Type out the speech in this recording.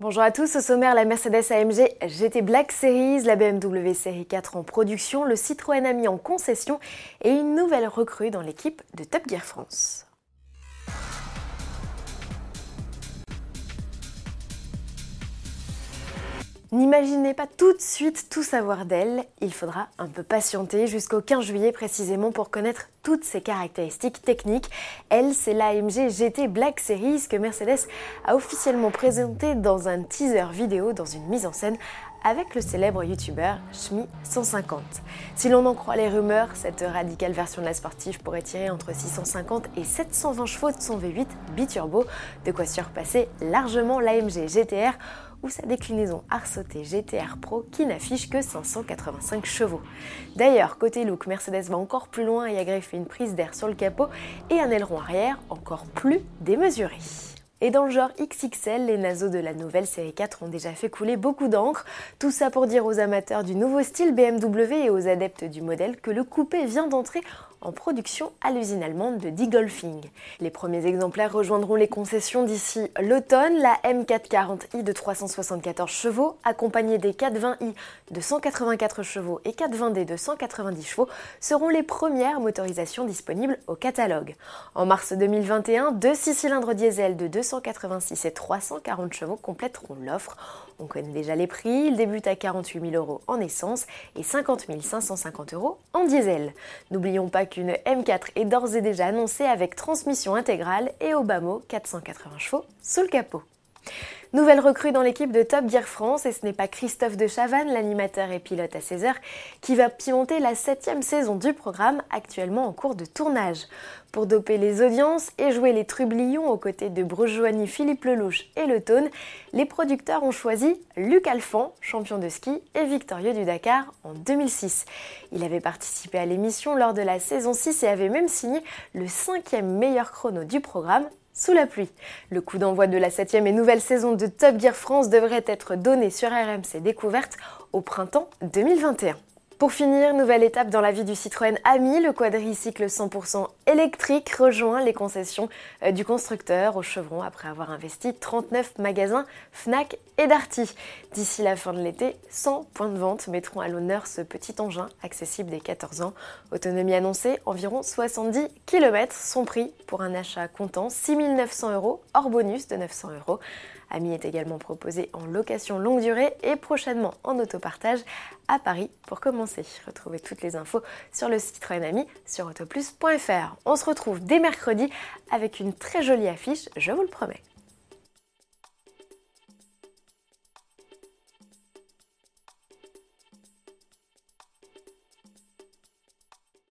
Bonjour à tous, au sommaire la Mercedes AMG GT Black Series, la BMW Série 4 en production, le Citroën Ami en concession et une nouvelle recrue dans l'équipe de Top Gear France. N'imaginez pas tout de suite tout savoir d'elle, il faudra un peu patienter jusqu'au 15 juillet précisément pour connaître toutes ses caractéristiques techniques. Elle, c'est l'AMG GT Black Series que Mercedes a officiellement présenté dans un teaser vidéo dans une mise en scène avec le célèbre youtubeur Shmi150. Si l'on en croit les rumeurs, cette radicale version de la sportive pourrait tirer entre 650 et 720 chevaux de son V8 biturbo, de quoi surpasser largement l'AMG GTR ou sa déclinaison Arsoté GTR Pro qui n'affiche que 585 chevaux. D'ailleurs, côté look, Mercedes va encore plus loin et a greffé une prise d'air sur le capot et un aileron arrière encore plus démesuré. Et dans le genre XXL, les naseaux de la nouvelle série 4 ont déjà fait couler beaucoup d'encre. Tout ça pour dire aux amateurs du nouveau style BMW et aux adeptes du modèle que le coupé vient d'entrer en production à l'usine allemande de Golfing. Les premiers exemplaires rejoindront les concessions d'ici l'automne. La M440i de 374 chevaux, accompagnée des 420i de 184 chevaux et 420d de 190 chevaux, seront les premières motorisations disponibles au catalogue. En mars 2021, deux 6 cylindres diesel de 286 et 340 chevaux compléteront l'offre. On connaît déjà les prix, ils débutent à 48 000 euros en essence et 50 550 euros en diesel. N'oublions pas qu'une M4 est d'ores et déjà annoncée avec transmission intégrale et au bas mot 480 chevaux sous le capot. Nouvelle recrue dans l'équipe de Top Gear France et ce n'est pas Christophe de Chavannes, l'animateur et pilote à 16h, qui va pimenter la septième saison du programme actuellement en cours de tournage. Pour doper les audiences et jouer les trublions aux côtés de Bruce Philippe Lelouch et Le Tone, les producteurs ont choisi Luc Alphand, champion de ski et victorieux du Dakar en 2006. Il avait participé à l'émission lors de la saison 6 et avait même signé le cinquième meilleur chrono du programme sous la pluie. Le coup d'envoi de la septième et nouvelle saison de Top Gear France devrait être donné sur RMC Découverte au printemps 2021. Pour finir, nouvelle étape dans la vie du Citroën Ami, le quadricycle 100% électrique rejoint les concessions euh, du constructeur au Chevron après avoir investi 39 magasins Fnac et Darty. D'ici la fin de l'été, 100 points de vente mettront à l'honneur ce petit engin accessible dès 14 ans. Autonomie annoncée, environ 70 km. Son prix pour un achat comptant 6 900 euros hors bonus de 900 euros. Ami est également proposé en location longue durée et prochainement en autopartage à Paris pour commencer. Retrouvez toutes les infos sur le site Ami sur autoplus.fr. On se retrouve dès mercredi avec une très jolie affiche, je vous le promets.